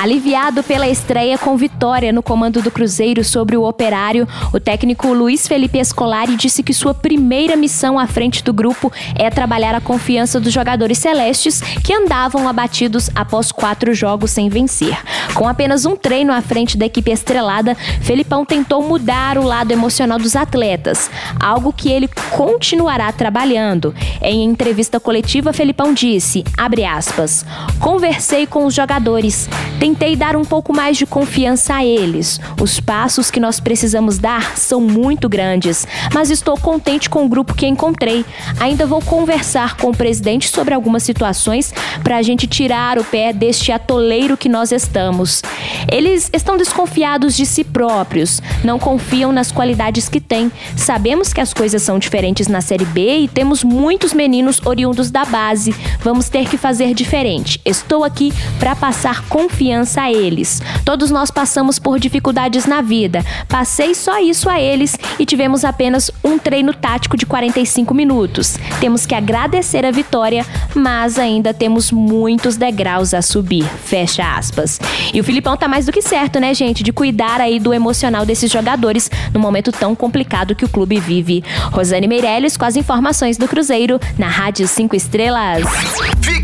Aliviado pela estreia com vitória no comando do Cruzeiro sobre o Operário, o técnico Luiz Felipe Escolari disse que sua primeira missão à frente do grupo é trabalhar a confiança dos jogadores celestes que andavam abatidos após quatro jogos sem vencer. Com apenas um treino à frente da equipe estrelada, Felipão tentou mudar o lado emocional dos atletas, algo que ele continuará trabalhando. Em entrevista coletiva, Felipão disse, aspas, conversei com os jogadores, tentei dar um pouco mais de confiança a eles. Os passos que nós precisamos dar são muito grandes, mas estou contente com o grupo que encontrei. Ainda vou conversar com o presidente sobre algumas situações para a gente tirar o pé deste atoleiro que nós estamos. Eles estão desconfiados de si próprios, não confiam nas qualidades que têm. Sabemos que as coisas são diferentes na Série B e temos muitos meninos oriundos da base. Vamos ter que fazer diferente. Estou aqui para passar confiança a eles. Todos nós passamos por dificuldades na vida. Passei só isso a eles e tivemos apenas um treino tático de 45 minutos. Temos que agradecer a vitória, mas ainda temos muitos degraus a subir. Fecha aspas. E o Filipão tá mais do que certo, né, gente, de cuidar aí do emocional desses jogadores no momento tão complicado que o clube vive. Rosane Meirelles com as informações do Cruzeiro na Rádio 5 Estrelas.